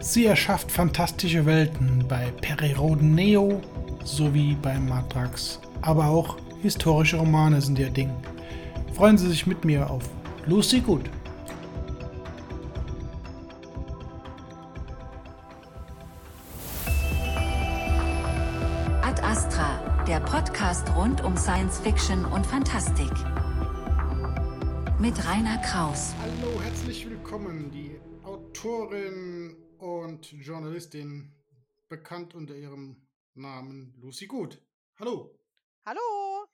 Sie erschafft fantastische Welten bei Periroden Neo sowie bei Matrax, aber auch historische Romane sind ihr Ding. Freuen Sie sich mit mir auf Lucy Good. Ad Astra, der Podcast rund um Science Fiction und Fantastik. Mit Rainer Kraus. Hallo, herzlich willkommen, die Autorin und Journalistin, bekannt unter ihrem Namen Lucy Good. Hallo. Hallo.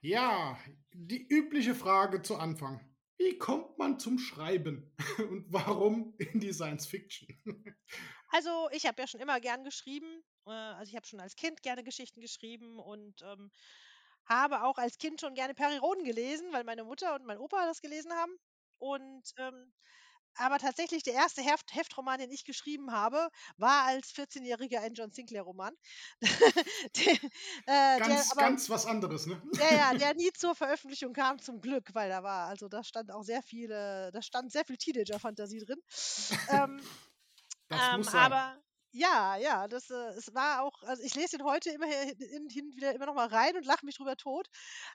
Ja, die übliche Frage zu Anfang. Wie kommt man zum Schreiben und warum in die Science Fiction? Also, ich habe ja schon immer gern geschrieben. Äh, also, ich habe schon als Kind gerne Geschichten geschrieben und ähm, habe auch als Kind schon gerne Periroden gelesen, weil meine Mutter und mein Opa das gelesen haben. Und ähm, aber tatsächlich der erste Heft Heftroman, den ich geschrieben habe, war als 14-Jähriger ein John Sinclair-Roman. äh, ganz, aber, ganz was anderes, ne? Ja, ja, der nie zur Veröffentlichung kam, zum Glück, weil da war, also da stand auch sehr viele, da stand sehr viel Teenager-Fantasie drin. ähm, das ähm, muss sein. Aber ja, ja, das, äh, es war auch, also ich lese den heute immer hin, hin wieder immer noch mal rein und lache mich drüber tot.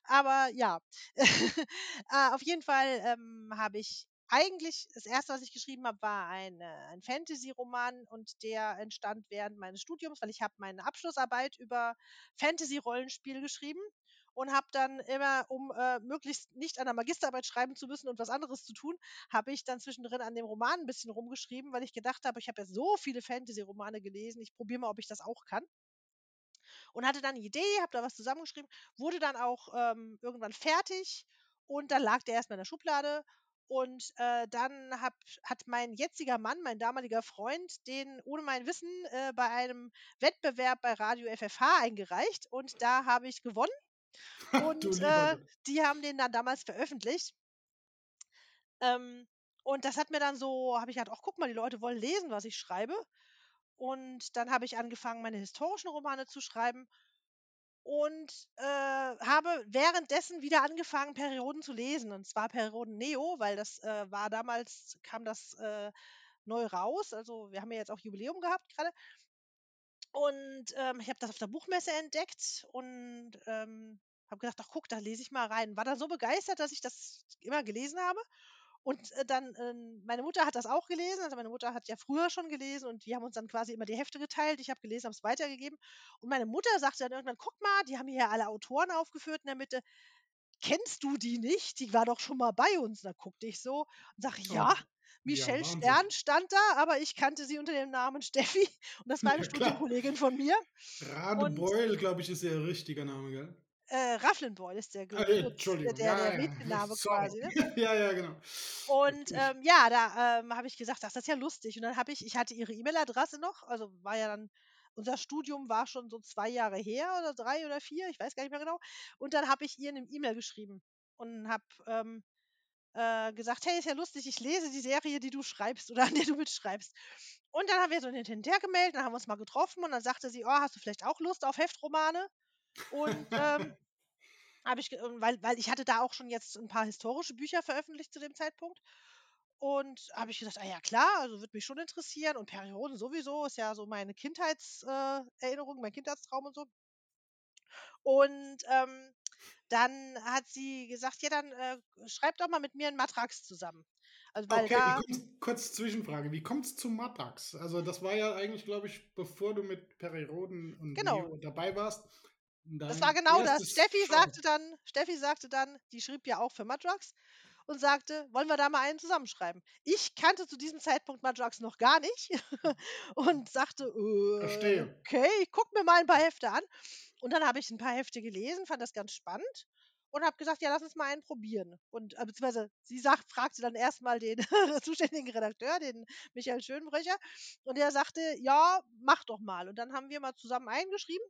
Aber ja, äh, auf jeden Fall ähm, habe ich eigentlich, das erste, was ich geschrieben habe, war ein, äh, ein Fantasy-Roman und der entstand während meines Studiums, weil ich habe meine Abschlussarbeit über Fantasy-Rollenspiel geschrieben und habe dann immer, um äh, möglichst nicht an der Magisterarbeit schreiben zu müssen und was anderes zu tun, habe ich dann zwischendrin an dem Roman ein bisschen rumgeschrieben, weil ich gedacht habe, ich habe ja so viele Fantasy-Romane gelesen, ich probiere mal, ob ich das auch kann. Und hatte dann eine Idee, habe da was zusammengeschrieben, wurde dann auch ähm, irgendwann fertig und dann lag der erstmal in der Schublade und äh, dann hab, hat mein jetziger Mann, mein damaliger Freund, den ohne mein Wissen äh, bei einem Wettbewerb bei Radio FFH eingereicht. Und da habe ich gewonnen. Und äh, die haben den dann damals veröffentlicht. Ähm, und das hat mir dann so, habe ich gedacht, ach guck mal, die Leute wollen lesen, was ich schreibe. Und dann habe ich angefangen, meine historischen Romane zu schreiben und äh, habe währenddessen wieder angefangen, Perioden zu lesen. Und zwar Perioden Neo, weil das äh, war damals, kam das äh, neu raus. Also wir haben ja jetzt auch Jubiläum gehabt gerade. Und ähm, ich habe das auf der Buchmesse entdeckt und ähm, habe gedacht, ach guck, da lese ich mal rein. War dann so begeistert, dass ich das immer gelesen habe und äh, dann, äh, meine Mutter hat das auch gelesen. Also meine Mutter hat ja früher schon gelesen und die haben uns dann quasi immer die Hefte geteilt. Ich habe gelesen, habe es weitergegeben. Und meine Mutter sagte dann irgendwann, guck mal, die haben hier alle Autoren aufgeführt in der Mitte. Kennst du die nicht? Die war doch schon mal bei uns. Da guckte ich so und sage, Oh, ja, ja, Michelle Wahnsinn. Stern stand da, aber ich kannte sie unter dem Namen Steffi. Und das war eine Ja. Studienkollegin von mir. Rade Beul, glaube ich, ist ihr richtiger Name, gell? Äh, Rafflenboy ist der, Ah, Ge- ja, Entschuldigung. der, ja, der ja, Mädchenname sorry. quasi. Ne? ja, ja, genau. Und ähm, ja, da ähm, habe ich gesagt, ach, das ist ja lustig. Und dann habe ich, ich hatte ihre E-Mail-Adresse noch, also war ja dann, unser Studium war schon so zwei Jahre her oder drei oder vier, ich weiß gar nicht mehr genau. Und dann habe ich ihr eine E-Mail geschrieben und habe ähm, äh, gesagt, hey, ist ja lustig, ich lese die Serie, die du schreibst oder an der du mitschreibst. Und dann haben wir so hin und her gemeldet, dann haben wir uns mal getroffen und dann sagte sie, oh, hast du vielleicht auch Lust auf Heftromane? Und ähm, habe ich, ähm, weil, weil ich hatte da auch schon jetzt ein paar historische Bücher veröffentlicht zu dem Zeitpunkt. Und habe ich gesagt, ah ja klar, also würde mich schon interessieren. Und Perioden sowieso ist ja so meine Kindheitserinnerung, äh, mein Kindheitstraum und so. Und ähm, dann hat sie gesagt, ja, dann äh, schreib doch mal mit mir einen Matrax zusammen. Also weil Okay, da, kommt's, kurz Zwischenfrage. Wie kommt es zu Matrax? Also, das war ja eigentlich, glaube ich, bevor du mit Periroden und Genau. Dabei warst. Das war genau das. Steffi Schau- sagte dann, Steffi sagte dann, die schrieb ja auch für Matrax und sagte, wollen wir da mal einen zusammenschreiben? Ich kannte zu diesem Zeitpunkt Matrax noch gar nicht und sagte, äh, okay, ich guck mir mal ein paar Hefte an. Und dann habe ich ein paar Hefte gelesen, fand das ganz spannend und habe gesagt, ja, lass uns mal einen probieren. Und äh, beziehungsweise sie sagt, fragte dann erstmal den zuständigen Redakteur, den Michael Schönbrecher, und der sagte, ja, mach doch mal. Und dann haben wir mal zusammen eingeschrieben.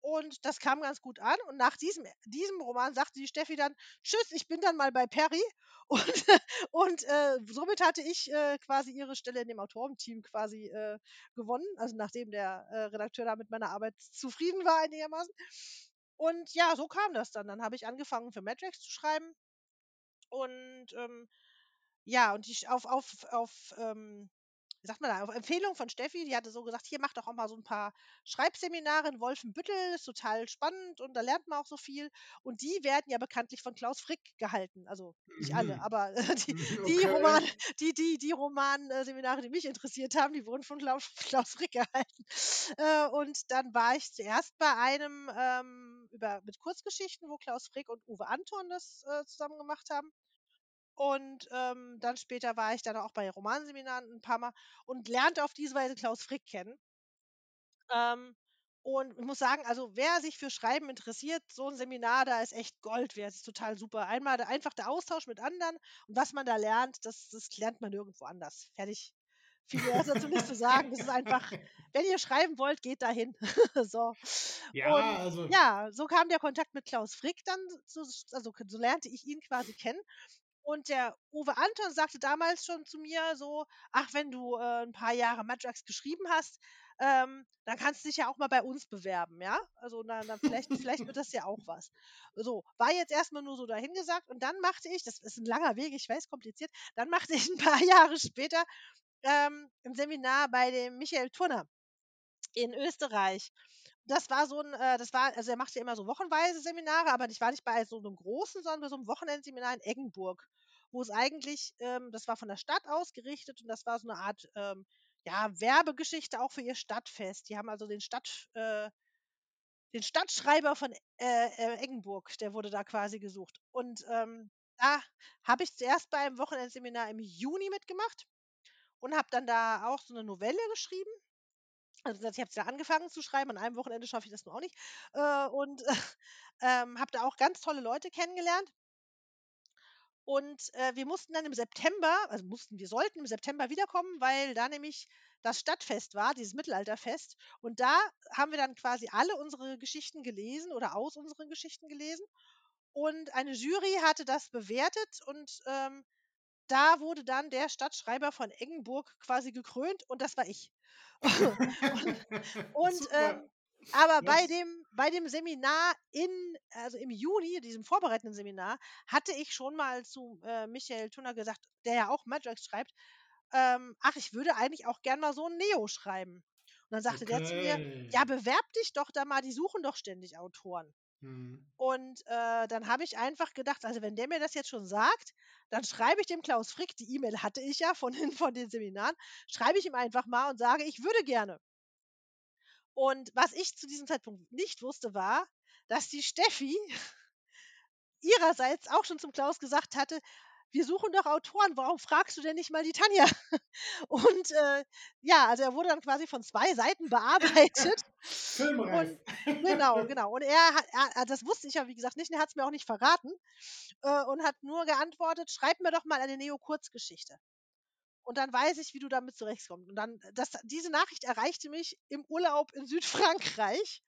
Und das kam ganz gut an. Und nach diesem, diesem Roman sagte die Steffi dann, tschüss, ich bin dann mal bei Perry. Und, und äh, somit hatte ich äh, quasi ihre Stelle in dem Autorenteam quasi äh, gewonnen. Also nachdem der äh, Redakteur da mit meiner Arbeit zufrieden war einigermaßen. Und ja, so kam das dann. Dann habe ich angefangen für Matrix zu schreiben. Und ähm, ja, und ich auf, auf, auf ähm, wie sagt man da, auf Empfehlung von Steffi, die hatte so gesagt, hier mach doch auch mal so ein paar Schreibseminare in Wolfenbüttel, ist total spannend und da lernt man auch so viel. Und die werden ja bekanntlich von Klaus Frick gehalten. Also nicht alle, Mhm. aber die, die Okay. Roman, die, die, die Romanseminare, die mich interessiert haben, die wurden von Klaus, Klaus Frick gehalten. Äh, und dann war ich zuerst bei einem ähm, über, mit Kurzgeschichten, wo Klaus Frick und Uwe Anton das äh, zusammen gemacht haben. Und ähm, dann später war ich dann auch bei Romanseminaren ein paar Mal und lernte auf diese Weise Klaus Frick kennen. Ähm, und ich muss sagen, also wer sich für Schreiben interessiert, so ein Seminar, da ist echt Gold wert. Das ist total super. Einmal der, einfach der Austausch mit anderen und was man da lernt, das, das lernt man nirgendwo anders. Fertig. Viel mehr ist dazu nicht zu sagen. Das ist einfach, wenn ihr schreiben wollt, geht dahin. so. Ja, Und also. ja, so kam der Kontakt mit Klaus Frick dann, so, also so lernte ich ihn quasi kennen. Und der Uwe Anton sagte damals schon zu mir so, ach, wenn du äh, ein paar Jahre Madrax geschrieben hast, ähm, dann kannst du dich ja auch mal bei uns bewerben, ja? Also na, dann vielleicht, vielleicht wird das ja auch was. So, war jetzt erstmal nur so dahingesagt und dann machte ich, das ist ein langer Weg, ich weiß, kompliziert, dann machte ich ein paar Jahre später ähm, ein Seminar bei dem Michael Turner in Österreich. Das war so ein, äh, das war, also er macht ja immer so wochenweise Seminare, aber ich war nicht bei so einem großen, sondern bei so einem Wochenendseminar in Eggenburg, wo es eigentlich, ähm, das war von der Stadt ausgerichtet und das war so eine Art, ähm, ja, Werbegeschichte auch für ihr Stadtfest. Die haben also den Stadt, äh, den Stadtschreiber von äh, äh, Eggenburg, der wurde da quasi gesucht. Und ähm, da habe ich zuerst bei einem Wochenendseminar im Juni mitgemacht und habe dann da auch so eine Novelle geschrieben. Also ich habe da angefangen zu schreiben, an einem Wochenende schaffe ich das nur auch nicht. Äh, und ähm, habe da auch ganz tolle Leute kennengelernt. Und äh, wir mussten dann im September, also mussten, wir sollten im September wiederkommen, weil da nämlich das Stadtfest war, dieses Mittelalterfest. Und da haben wir dann quasi alle unsere Geschichten gelesen oder aus unseren Geschichten gelesen. Und eine Jury hatte das bewertet und ähm, da wurde dann der Stadtschreiber von Eggenburg quasi gekrönt und das war ich. und und ähm, aber bei Was? dem, bei dem Seminar in, also im Juni, diesem vorbereitenden Seminar, hatte ich schon mal zu äh, Michael Tunner gesagt, der ja auch Madrax schreibt, ähm, ach, ich würde eigentlich auch gern mal so ein Neo schreiben. Und dann sagte der zu mir, ja, Okay. bewerb dich doch da mal, die suchen doch ständig Autoren. Hm. Und äh, dann habe ich einfach gedacht, also wenn der mir das jetzt schon sagt, dann schreibe ich dem Klaus Frick, die E-Mail hatte ich ja von von den Seminaren, schreibe ich ihm einfach mal und sage, ich würde gerne. Und was ich zu diesem Zeitpunkt nicht wusste, war, dass die Steffi ihrerseits auch schon zum Klaus gesagt hatte, wir suchen doch Autoren, warum fragst du denn nicht mal die Tanja? Und äh, ja, also er wurde dann quasi von zwei Seiten bearbeitet. Filmreif. Und genau, genau. Und er hat, er, das wusste ich ja, wie gesagt, nicht, und er hat es mir auch nicht verraten äh, und hat nur geantwortet, schreib mir doch mal eine Neo-Kurzgeschichte. Und dann weiß ich, wie du damit zurechtkommst. Und dann, das, diese Nachricht erreichte mich im Urlaub in Südfrankreich.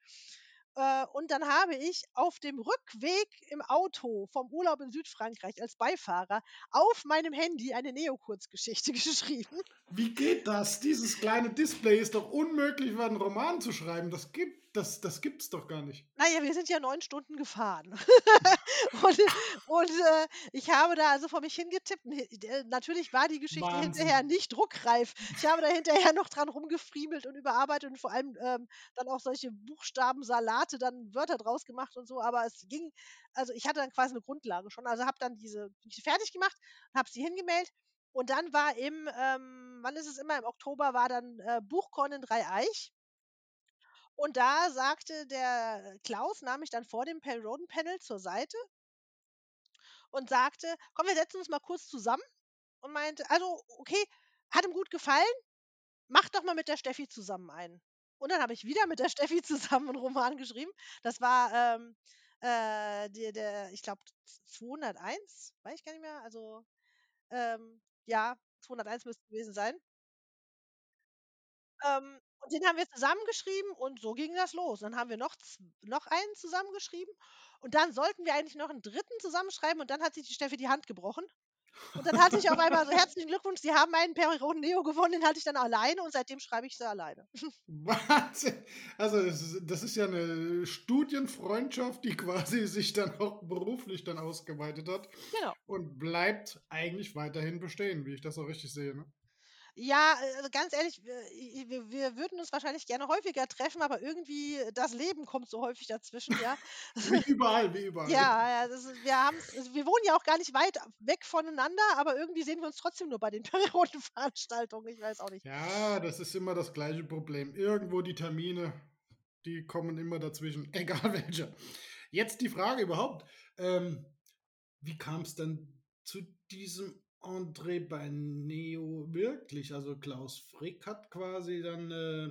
Äh, und dann habe ich auf dem Rückweg im Auto vom Urlaub in Südfrankreich als Beifahrer auf meinem Handy eine Neo-Kurzgeschichte geschrieben. Wie geht das? Dieses kleine Display ist doch unmöglich, einen Roman zu schreiben. Das gibt, das, das gibt's doch gar nicht. Naja, wir sind ja neun Stunden gefahren. und und äh, ich habe da also vor mich hingetippt. Äh, natürlich war die Geschichte Wahnsinn. hinterher nicht druckreif. Ich habe da hinterher noch dran rumgefriemelt und überarbeitet und vor allem ähm, dann auch solche Buchstabensalate, dann Wörter draus gemacht und so. Aber es ging, also ich hatte dann quasi eine Grundlage schon. Also habe dann diese fertig gemacht habe sie hingemeldet. Und dann war im, ähm, wann ist es immer? Im Oktober war dann äh, Buchkorn in Dreieich. Und da sagte der Klaus, nahm mich dann vor dem Pell Roden Panel zur Seite und sagte, komm, wir setzen uns mal kurz zusammen und meinte, also, okay, hat ihm gut gefallen, mach doch mal mit der Steffi zusammen einen. Und dann habe ich wieder mit der Steffi zusammen einen Roman geschrieben. Das war ähm, äh, der, der, ich glaube, 201, weiß ich gar nicht mehr. Also, ähm, ja, 201 müsste es gewesen sein. Ähm, und den haben wir zusammengeschrieben und so ging das los. Dann haben wir noch, noch einen zusammengeschrieben und dann sollten wir eigentlich noch einen dritten zusammenschreiben und dann hat sich die Steffi die Hand gebrochen. Und dann hatte ich auf einmal so herzlichen Glückwunsch, Sie haben einen Periroden Neo gewonnen, den hatte ich dann alleine und seitdem schreibe ich sie alleine. Wahnsinn. Also das ist ja eine Studienfreundschaft, die quasi sich dann auch beruflich dann ausgeweitet hat Genau. und bleibt eigentlich weiterhin bestehen, wie ich das auch richtig sehe. Ne? Ja, äh, also ganz ehrlich, wir wir würden uns wahrscheinlich gerne häufiger treffen, aber irgendwie das Leben kommt so häufig dazwischen, ja. Wie überall, wie überall. Ja, ja, das ist wir also, wir wohnen ja auch gar nicht weit weg voneinander, aber irgendwie sehen wir uns trotzdem nur bei den Periodenveranstaltungen. Ich weiß auch nicht. Ja, das ist immer das gleiche Problem. Irgendwo die Termine, die kommen immer dazwischen, egal welche. Jetzt die Frage überhaupt, ähm, wie kam's denn zu diesem Bei Neo wirklich? Also Klaus Frick hat quasi dann äh,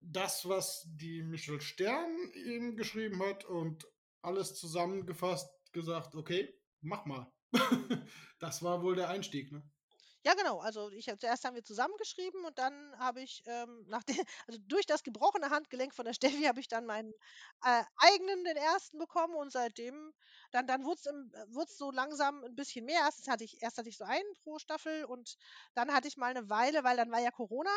das, was die Michel Stern ihm geschrieben hat und alles zusammengefasst gesagt, okay, mach mal. das war wohl der Einstieg, ne? Ja, genau. Also ich zuerst haben wir zusammengeschrieben und dann habe ich, ähm, nach de also durch das gebrochene Handgelenk von der Steffi habe ich dann meinen, äh, eigenen, den ersten bekommen und seitdem dann dann wurd's im äh, wurd's so langsam ein bisschen mehr. Erstens hatte ich erst hatte ich so einen pro Staffel und dann hatte ich mal eine Weile weil dann war ja Corona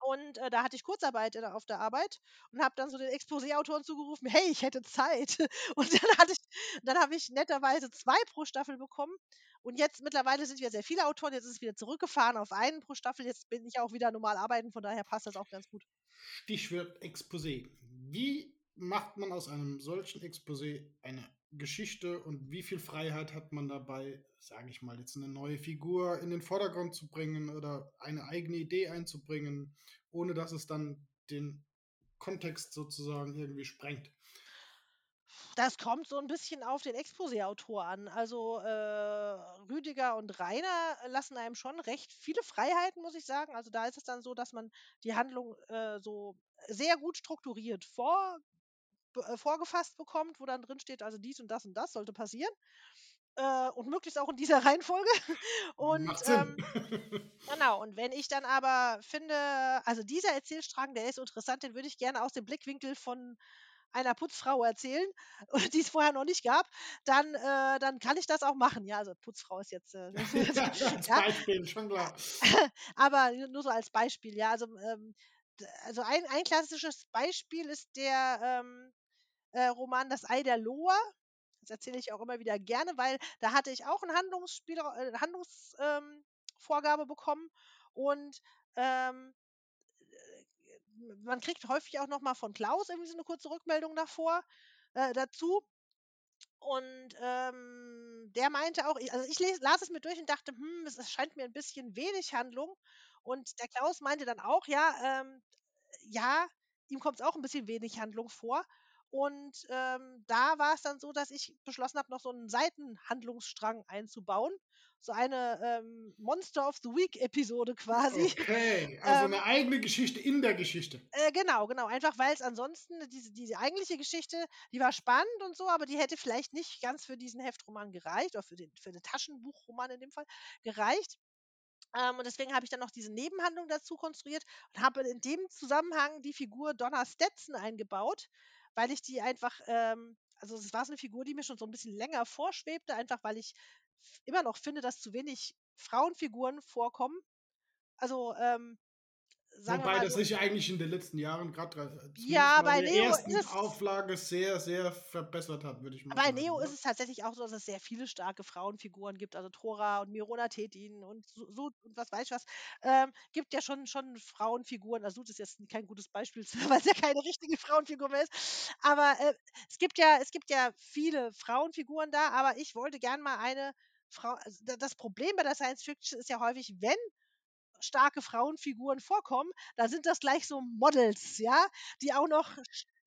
und, äh, da hatte ich Kurzarbeit in auf der Arbeit und habe dann so den Exposé-Autoren zugerufen: „Hey, ich hätte Zeit.“ Und dann hatte ich dann habe ich netterweise 2 pro Staffel bekommen. Und jetzt mittlerweile sind wir sehr viele Autoren, jetzt ist es wieder zurückgefahren auf einen pro Staffel. Jetzt bin ich auch wieder normal arbeiten, von daher passt das auch ganz gut. Stichwort Exposé. Wie macht man aus einem solchen Exposé eine Geschichte und wie viel Freiheit hat man dabei, sage ich mal, jetzt eine neue Figur in den Vordergrund zu bringen oder eine eigene Idee einzubringen, ohne dass es dann den Kontext sozusagen irgendwie sprengt? Das kommt so 'n bisschen auf den Exposé-Autor an. Also, äh, Rüdiger und Rainer lassen einem schon recht viele Freiheiten, muss ich sagen. Also, da ist es dann so, dass man die Handlung, äh, so sehr gut strukturiert vor äh, vorgefasst bekommt, wo dann drin steht, also dies und das und das sollte passieren, äh, und möglichst auch in dieser Reihenfolge. Und, ähm genau, und wenn ich dann aber finde, also dieser Erzählstrang, der ist interessant, den würde ich gerne aus dem Blickwinkel von einer Putzfrau erzählen, die es vorher noch nicht gab, dann äh, dann kann ich das auch machen. Ja, also Putzfrau ist jetzt, äh, Ja, als ja, Beispiel, schon klar. aber nur so als Beispiel, ja. Also, ähm, also ein ein klassisches Beispiel ist der, ähm, äh, Roman Das Ei der Loa. Das erzähle ich auch immer wieder gerne, weil da hatte ich auch 'n Handlungsspielrau äh, Handlungs ähm, bekommen und, ähm, äh, man kriegt häufig auch noch mal von Klaus irgendwie so 'ne kurze Rückmeldung davor äh, dazu. Und, ähm, der meinte auch also ich les las es mir durch und dachte: „Hm, es erscheint mir 'n bisschen wenig Handlung.“ Und der Klaus meinte dann auch, ja, ähm, ja, ihm kommt's auch 'n bisschen wenig Handlung vor. Und, ähm, da war's dann so, dass ich beschlossen habe, noch so 'n Seitenhandlungsstrang einzubauen. So eine, ähm, Monster of the Week Episode quasi. Okay, also Ähm 'ne eigene Geschichte in der Geschichte. Äh, genau, genau. Einfach weil's ansonsten diese diese eigentliche Geschichte, die war spannend und so, aber die hätte vielleicht nicht ganz für diesen Heftroman gereicht oder für den für den Taschenbuchroman in dem Fall gereicht. Ähm, und deswegen habe ich dann noch diese Nebenhandlung dazu konstruiert und habe in dem Zusammenhang die Figur Donna Stetson eingebaut, weil ich die einfach, ähm also das war so 'ne Figur, die mir schon so 'n bisschen länger vorschwebte, einfach weil ich immer noch finde, dass zu wenig Frauenfiguren vorkommen. Also, ähm, sagen Wobei mal das sich eigentlich in den letzten Jahren zumindest Ja, bei in der Neo ist ersten es Auflage sehr, sehr verbessert hat, würde ich mal bei sagen, Neo ist es tatsächlich auch so, dass es sehr viele starke Frauenfiguren gibt, also Thora und Mirona Tettin und Su Sud und was weiß ich was. Ähm, gibt ja schon schon Frauenfiguren. Also Sud ist jetzt kein gutes Beispiel, weil's ja keine richtige Frauenfigur mehr ist. Aber, äh, es gibt ja es gibt ja viele Frauenfiguren da, aber ich wollte gern mal eine Frau also da das Problem bei der Science Fiction ist ja häufig, wenn starke Frauenfiguren vorkommen, dann sind das gleich so Models, ja, die auch noch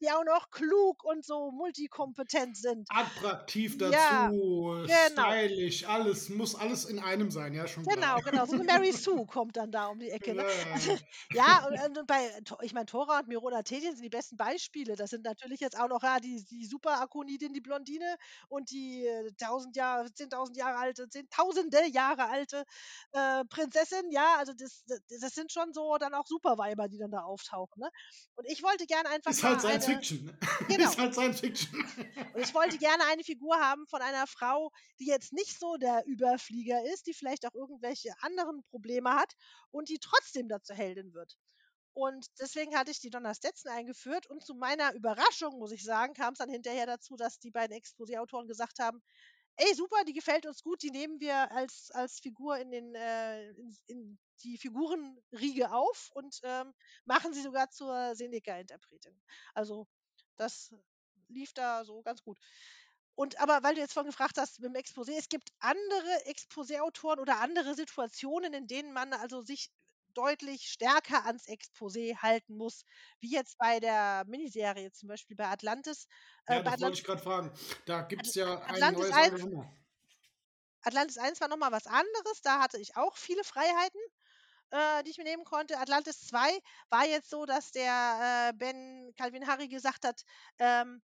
die auch noch klug und so multikompetent sind. Attraktiv Ja, dazu, genau. stylisch, alles muss alles in einem sein, ja, schon klar. Genau, genau, so 'ne Mary Sue kommt dann da um die Ecke, ne? Ja, ja, ja. ja, und und bei ich meine, Thora und Mirona Tettin sind die besten Beispiele. Das sind natürlich jetzt auch noch, ja, die die Super-Akonidin, die Blondine und die, äh, 1.000 Jahre 10.000 Jahre alte zehntausende Jahre alte, äh, Prinzessin, ja, also das d das sind schon so dann auch Superweiber, die dann da auftauchen, ne? Und ich wollte gern einfach Ist halt Science eine Fiction, ne? genau. Ist halt Science Fiction. Und ich wollte gerne eine Figur haben von einer Frau, die jetzt nicht so der Überflieger ist, die vielleicht auch irgendwelche anderen Probleme hat und die trotzdem da zur Heldin wird. Und deswegen hatte ich die Donna Stetson eingeführt und zu meiner Überraschung, muss ich sagen, kam's dann hinterher dazu, dass die beiden Exposé-Autoren gesagt haben: ey, super, die gefällt uns gut, die nehmen wir als, als Figur in, den, äh, in, in die Figurenriege auf und ähm, machen sie sogar zur Seneca-Interpretin. Also das lief da so ganz gut. Und aber weil du jetzt vorhin gefragt hast mit dem Exposé, es gibt andere Exposé-Autoren oder andere Situationen, in denen man also sich deutlich stärker ans Exposé halten muss, wie jetzt bei der Miniserie, zum Beispiel bei Atlantis. Äh, Ja, das wollte ich Atlantis, gerade fragen. Da gibt es ja ein Atlantis neues 1, Engagement. Atlantis 1 war nochmal was anderes, da hatte ich auch viele Freiheiten, äh, die ich mir nehmen konnte. Atlantis 2 war jetzt so, dass der äh, Ben Calvin Harry gesagt hat, ähm,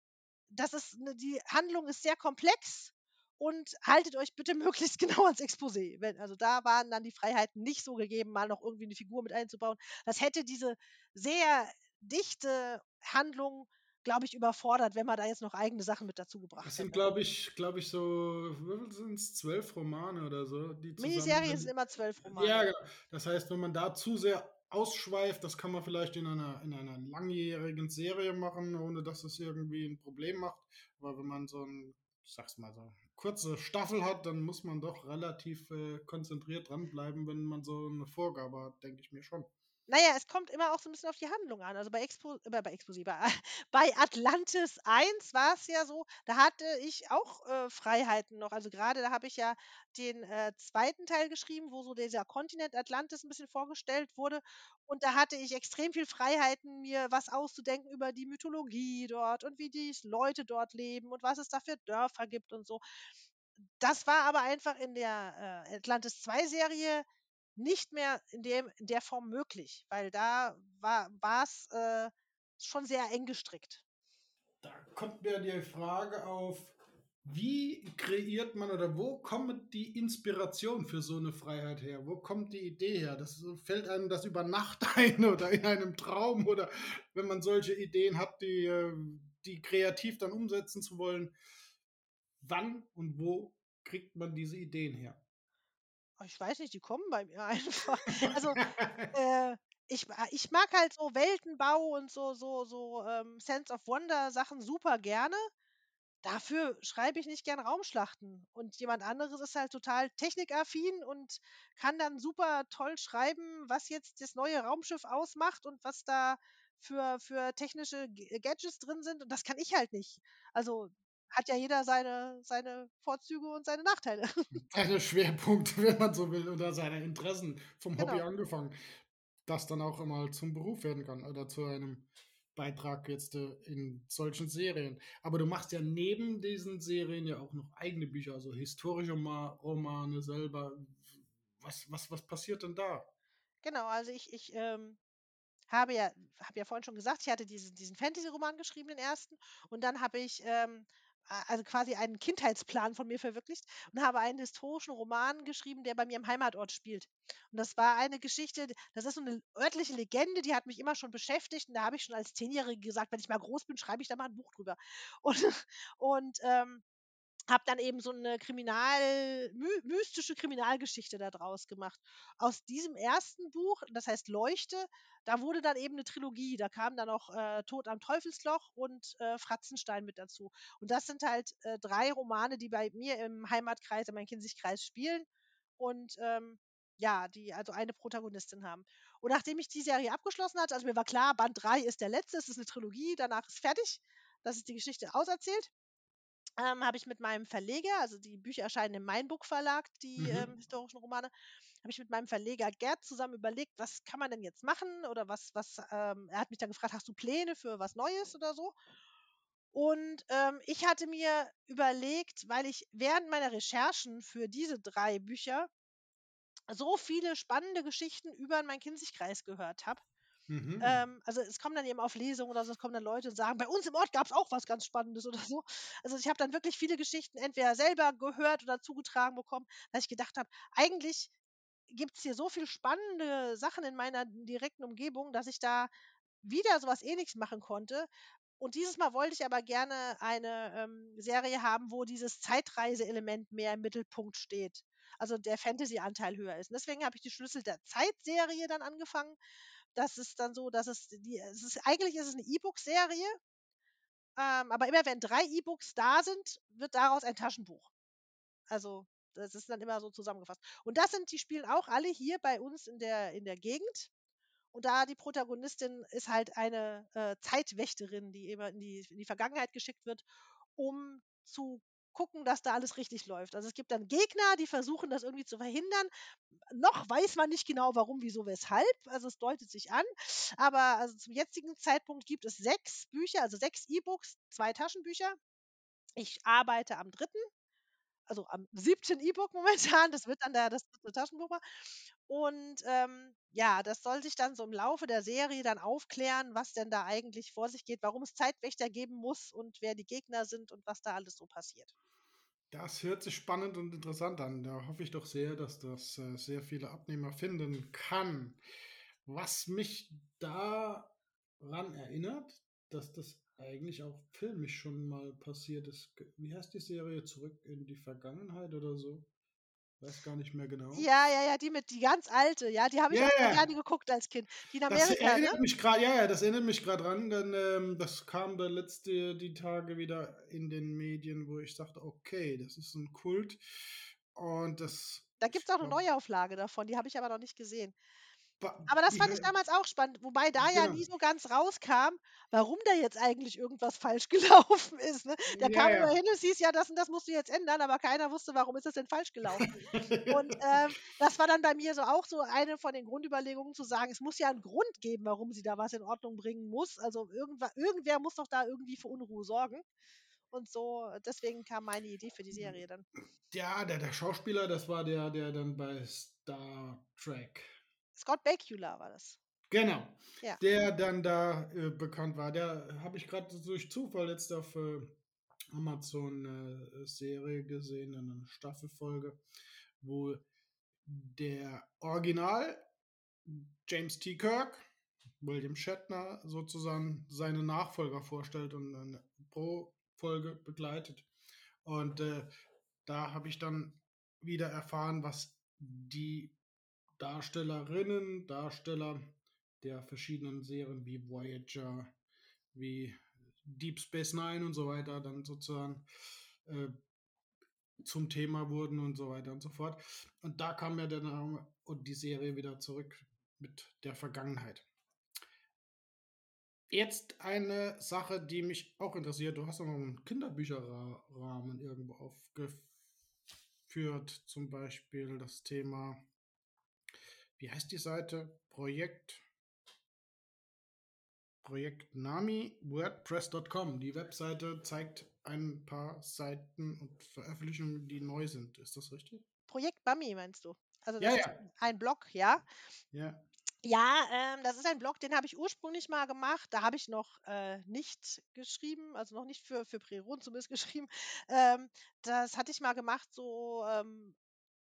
das ist, ne, die Handlung ist sehr komplex und haltet euch bitte möglichst genau ans Exposé. Wenn, also da waren dann die Freiheiten nicht so gegeben, mal noch irgendwie eine Figur mit einzubauen. Das hätte diese sehr dichte Handlung, glaube ich, überfordert, wenn man da jetzt noch eigene Sachen mit dazu gebracht Das sind, hätte. glaube ich, glaube ich, so, wie viel sind es? Zwölf Romane oder so, die. Miniserien sind immer zwölf Romane. Ja, genau. Das heißt, wenn man da zu sehr ausschweift, das kann man vielleicht in einer, in einer langjährigen Serie machen, ohne dass es irgendwie ein Problem macht. Aber wenn man so ein, ich sag's mal so, kurze Staffel hat, dann muss man doch relativ äh, konzentriert dranbleiben, wenn man so eine Vorgabe hat, denke ich mir schon. Naja, es kommt immer auch so ein bisschen auf die Handlung an. Also bei Expo, äh, bei Exposé, bei, bei Atlantis 1 war es ja so, da hatte ich auch äh, Freiheiten noch. Also gerade da habe ich ja den äh, zweiten Teil geschrieben, wo so dieser Kontinent Atlantis ein bisschen vorgestellt wurde. Und da hatte ich extrem viel Freiheiten, mir was auszudenken über die Mythologie dort und wie die Leute dort leben und was es da für Dörfer gibt und so. Das war aber einfach in der äh, Atlantis 2 Serie nicht mehr in, dem, in der Form möglich, weil da war es äh, schon sehr eng gestrickt. Da kommt mir die Frage auf, wie kreiert man oder wo kommt die Inspiration für so eine Freiheit her? Wo kommt die Idee her? Das fällt einem das über Nacht ein oder in einem Traum oder wenn man solche Ideen hat, die, äh, die kreativ dann umsetzen zu wollen. Wann und wo kriegt man diese Ideen her? Oh, ich weiß nicht, die kommen bei mir einfach. Also äh, ich, ich mag halt so Weltenbau und so, so, so ähm, Sense of Wonder Sachen super gerne. Dafür schreibe ich nicht gern Raumschlachten. Und jemand anderes ist halt total technikaffin und kann dann super toll schreiben, was jetzt das neue Raumschiff ausmacht und was da für, für technische Gadgets drin sind. Und das kann ich halt nicht. Also hat ja jeder seine, seine Vorzüge und seine Nachteile. Seine Schwerpunkte, wenn man so will, oder seine Interessen vom Hobby Genau. angefangen, das dann auch immer zum Beruf werden kann oder zu einem Beitrag jetzt äh, in solchen Serien. Aber du machst ja neben diesen Serien ja auch noch eigene Bücher, also historische Ma Romane selber. Was, was, was passiert denn da? Genau, also ich, ich ähm, habe ja, habe ja vorhin schon gesagt, ich hatte diesen, diesen Fantasy-Roman geschrieben, den ersten, und dann habe ich ähm, also quasi einen Kindheitsplan von mir verwirklicht und habe einen historischen Roman geschrieben, der bei mir im Heimatort spielt. Und das war eine Geschichte, das ist so eine örtliche Legende, die hat mich immer schon beschäftigt. Und da habe ich schon als Zehnjährige gesagt, wenn ich mal groß bin, schreibe ich da mal ein Buch drüber. Und, und ähm, habe dann eben so eine Kriminal my mystische Kriminalgeschichte da draus gemacht. Aus diesem ersten Buch, das heißt Leuchte, da wurde dann eben eine Trilogie. Da kam dann noch äh, Tod am Teufelsloch und äh, Fratzenstein mit dazu. Und das sind halt äh, drei Romane, die bei mir im Heimatkreis, in meinem Kinzigkreis spielen und ähm, ja, die also eine Protagonistin haben. Und nachdem ich die Serie abgeschlossen hatte, also mir war klar, Band 3 ist der letzte, es ist eine Trilogie, danach ist fertig. Das ist die Geschichte auserzählt ähm, habe ich mit meinem Verleger, also die Bücher erscheinen im Mainbook Verlag, die Mhm. ähm, historischen Romane, habe ich mit meinem Verleger Gerd zusammen überlegt, was kann man denn jetzt machen oder was, was, ähm, er hat mich dann gefragt, hast du Pläne für was Neues oder so? Und ähm, ich hatte mir überlegt, weil ich während meiner Recherchen für diese drei Bücher so viele spannende Geschichten über meinen Kinzigkreis gehört habe, Mhm. ähm, also es kommen dann eben auf Lesungen oder so, es kommen dann Leute und sagen, bei uns im Ort gab es auch was ganz Spannendes oder so. Also ich habe dann wirklich viele Geschichten entweder selber gehört oder zugetragen bekommen, dass ich gedacht habe, eigentlich gibt es hier so viele spannende Sachen in meiner direkten Umgebung, dass ich da wieder sowas ähnliches machen konnte. Und dieses Mal wollte ich aber gerne eine ähm, Serie haben, wo dieses Zeitreise-Element mehr im Mittelpunkt steht. Also der Fantasy-Anteil höher ist. Und deswegen habe ich die Schlüssel der Zeit-Serie dann angefangen. Das ist dann so, dass es die, es ist, eigentlich ist es eine E-Book-Serie, ähm, aber immer wenn drei E-Books da sind, wird daraus ein Taschenbuch. Also, das ist dann immer so zusammengefasst. Und das sind die spielen auch alle hier bei uns in der in der Gegend. Und da die Protagonistin ist halt eine, äh, Zeitwächterin, die immer in die in die Vergangenheit geschickt wird, um zu gucken, dass da alles richtig läuft. Also, es gibt dann Gegner, die versuchen, das irgendwie zu verhindern. Noch weiß man nicht genau, warum, wieso, weshalb. Also, es deutet sich an. Aber also, zum jetzigen Zeitpunkt gibt es 6 Bücher, also 6 E-Books, 2 Taschenbücher. Ich arbeite am 3., also am 7. E-Book momentan. Das wird dann der das 3. Taschenbuch. Und, ähm, ja, das soll sich dann so im Laufe der Serie dann aufklären, was denn da eigentlich vor sich geht, warum es Zeitwächter geben muss und wer die Gegner sind und was da alles so passiert. Das hört sich spannend und interessant an. Da hoffe ich doch sehr, dass das äh, sehr viele Abnehmer finden kann. Was mich daran erinnert, dass das eigentlich auch filmisch schon mal passiert ist. Wie heißt die Serie? Zurück in die Vergangenheit oder so? Weiß gar nicht mehr genau. Ja, ja, ja, die mit die ganz alte, ja, die habe ich Ja, auch ja. gerne geguckt als Kind. Die in Das Amerika, ne? erinnert mich gerade, ja, ja, das erinnert mich gerade dran, denn ähm, das kam da letzte die Tage wieder in den Medien, wo ich sagte, okay, das ist ein Kult und das Da gibt's auch 'ne war- Neuauflage davon, die habe ich aber noch nicht gesehen. Aber das fand ich damals auch spannend, wobei da ja Genau. nie so ganz rauskam, warum da jetzt eigentlich irgendwas falsch gelaufen ist, ne? Da Ja, kam ja. immer hin, es hieß: „Ja, das und das musst du jetzt ändern“, aber keiner wusste, warum ist das denn falsch gelaufen. Und, ähm, das war dann bei mir so auch so eine von den Grundüberlegungen zu sagen, es muss ja 'n Grund geben, warum sie da was in Ordnung bringen muss. Also, irgendwa irgendwer muss doch da irgendwie für Unruhe sorgen. Und so deswegen kam meine Idee für die Serie dann. Ja, der, der Schauspieler, das war der, der dann bei Star Trek. Scott Bakula war das. Genau. Ja. Der dann da äh, bekannt war. Der habe ich gerade durch Zufall jetzt auf äh, Amazon eine Serie gesehen, eine Staffelfolge, wo der Original James T. Kirk, William Shatner, sozusagen seine Nachfolger vorstellt und eine pro Folge begleitet. Und äh, da habe ich dann wieder erfahren, was die Darstellerinnen, Darsteller der verschiedenen Serien wie Voyager, wie Deep Space Nine und so weiter dann sozusagen äh, zum Thema wurden und so weiter und so fort. Und da kam ja der Name und die Serie wieder zurück mit der Vergangenheit. Jetzt eine Sache, die mich auch interessiert. Du hast noch einen Kinderbücherrahmen irgendwo aufgeführt, zum Beispiel das Thema, wie heißt die Seite? Projekt Projekt Nami WordPress.com. Die Webseite zeigt ein paar Seiten und Veröffentlichungen, die neu sind. Ist das richtig? Projekt Bammi meinst du? Also, Ja, ja. ein Blog, ja? Ja. Ja, ähm, das ist ein Blog, den habe ich ursprünglich mal gemacht. Da habe ich noch, äh, nicht geschrieben, also noch nicht für für Preron zumindest geschrieben. Ähm, das hatte ich mal gemacht, so, ähm,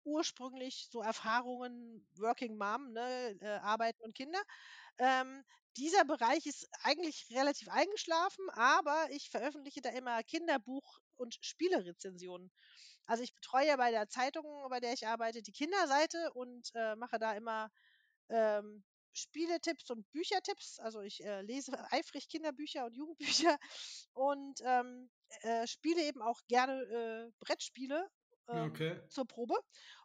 ursprünglich so Erfahrungen Working Mom, ne, äh, Arbeiten und Kinder. Ähm, dieser Bereich ist eigentlich relativ eingeschlafen, aber ich veröffentliche da immer Kinderbuch und Spielerezensionen. Also, ich betreue bei der Zeitung, bei der ich arbeite, die Kinderseite und, äh, mache da immer, ähm, Spieletipps und Büchertipps. Also, ich, äh, lese eifrig Kinderbücher und Jugendbücher und, ähm, äh, spiele eben auch gerne, äh, Brettspiele, ähm, Okay. zur Probe.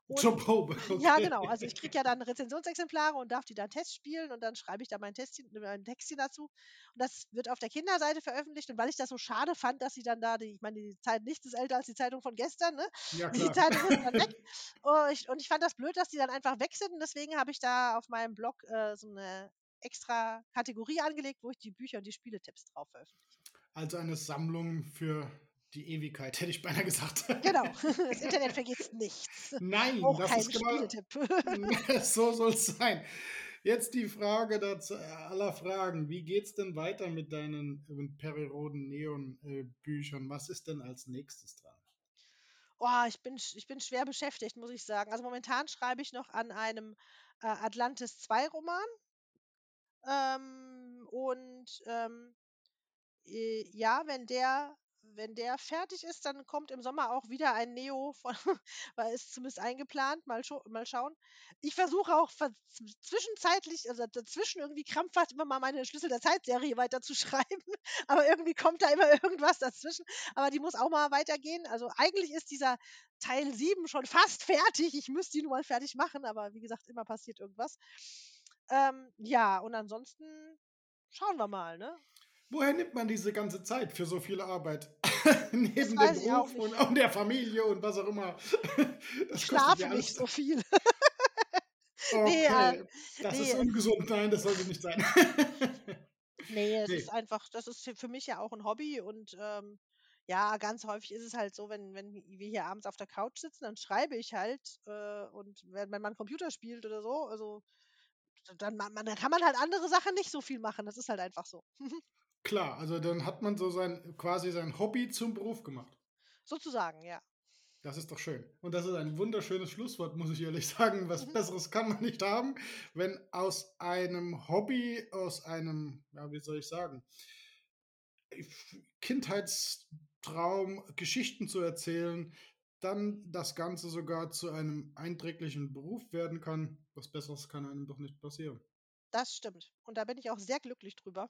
Und Probe. ja, Okay. genau. Also, ich kriege ja dann Rezensionsexemplare und darf die dann Test spielen und dann schreibe ich da mein Testchen mein Textchen dazu. Und das wird auf der Kinderseite veröffentlicht und weil ich das so schade fand, dass sie dann da die ich meine, die Zeit nichts ist älter als die Zeitung von gestern, ne? Ja, Die klar. Zeitung ist dann weg. Oh, ich und ich fand das blöd, dass die dann einfach weg sind und deswegen habe ich da auf meinem Blog, äh, so 'ne extra Kategorie angelegt, wo ich die Bücher und die Spieletipps drauf veröffentliche. Also eine Sammlung für die Ewigkeit, hätte ich beinahe gesagt. Genau. Das Internet vergisst nichts. Nein, Auch das kein ist genau, so soll es sein. Jetzt die Frage dazu, äh, aller Fragen. Wie geht's denn weiter mit deinen äh, Periroden Neon äh, Büchern? Was ist denn als nächstes dran? Oh, ich bin ich bin schwer beschäftigt, muss ich sagen. Also, momentan schreibe ich noch an einem, äh, Atlantis 2 Roman. Ähm, und, ähm, äh, ja, wenn der wenn der fertig ist, dann kommt im Sommer auch wieder ein Neo von, weil es zumindest eingeplant. Mal, mal schauen. Ich versuche auch zwischenzeitlich, also dazwischen irgendwie krampfhaft immer mal meine Schlüssel der Zeitserie weiter zu schreiben. Aber irgendwie kommt da immer irgendwas dazwischen. Aber die muss auch mal weitergehen. Also eigentlich ist dieser Teil 7 schon fast fertig. Ich müsste ihn nur mal fertig machen, aber wie gesagt, immer passiert irgendwas. Ähm, ja, und ansonsten schauen wir mal, ne? Woher nimmt man diese ganze Zeit für so viel Arbeit? Neben dem Beruf und, und, der Familie und was auch immer. Ich schlafe ja nicht so viel. okay, nee, äh, das nee. ist ungesund. Nein, das sollte nicht sein. nee, es nee. ist einfach, das ist für mich ja auch ein Hobby und ähm, ja, ganz häufig ist es halt so, wenn, wenn wir hier abends auf der Couch sitzen, dann schreibe ich halt äh, und wenn, wenn man Computer spielt oder so, also dann, man, dann kann man halt andere Sachen nicht so viel machen. Das ist halt einfach so. Klar, also dann hat man so sein quasi sein Hobby zum Beruf gemacht. Sozusagen, ja. Das ist doch schön. Und das ist ein wunderschönes Schlusswort, muss ich ehrlich sagen. Was mhm. Besseres kann man nicht haben, wenn aus einem Hobby, aus einem, ja, wie soll ich sagen, Kindheitstraum, Geschichten zu erzählen, dann das Ganze sogar zu einem einträglichen Beruf werden kann. Was Besseres kann einem doch nicht passieren. Das stimmt. Und da bin ich auch sehr glücklich drüber.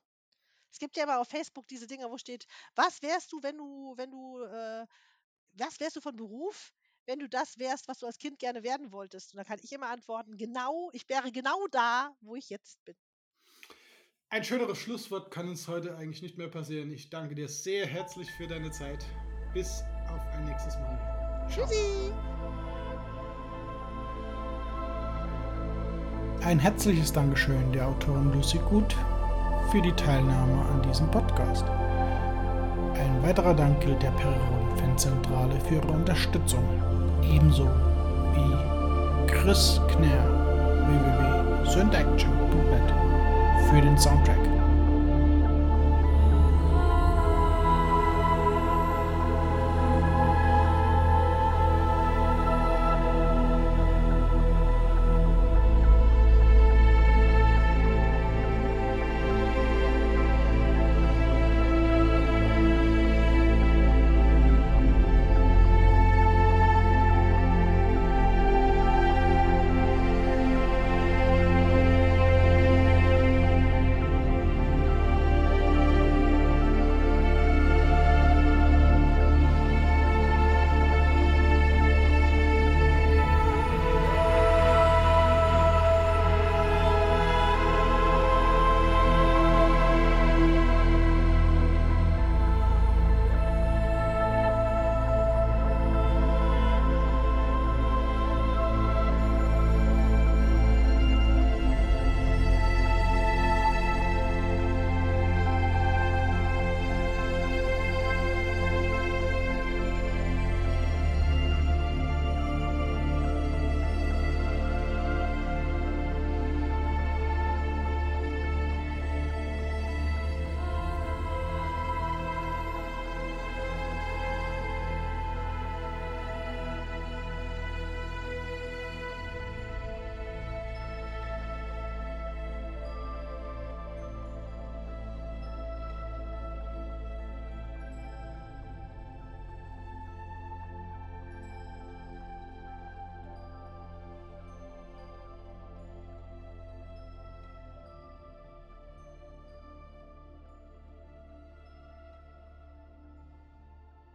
Es gibt ja aber auf Facebook diese Dinge, wo steht, was wärst du, wenn du, wenn du, äh, was wärst du von Beruf, wenn du das wärst, was du als Kind gerne werden wolltest? Und da kann ich immer antworten, genau, ich wäre genau da, wo ich jetzt bin. Ein schöneres Schlusswort kann uns heute eigentlich nicht mehr passieren. Ich danke dir sehr herzlich für deine Zeit. Bis auf ein nächstes Mal. Tschüssi! Ein herzliches Dankeschön der Autorin Lucy Gut für die Teilnahme an diesem Podcast. Ein weiterer Dank gilt der Periroden Fanzentrale für ihre Unterstützung, ebenso wie Chris Knär www.syndaction.net für den Soundtrack.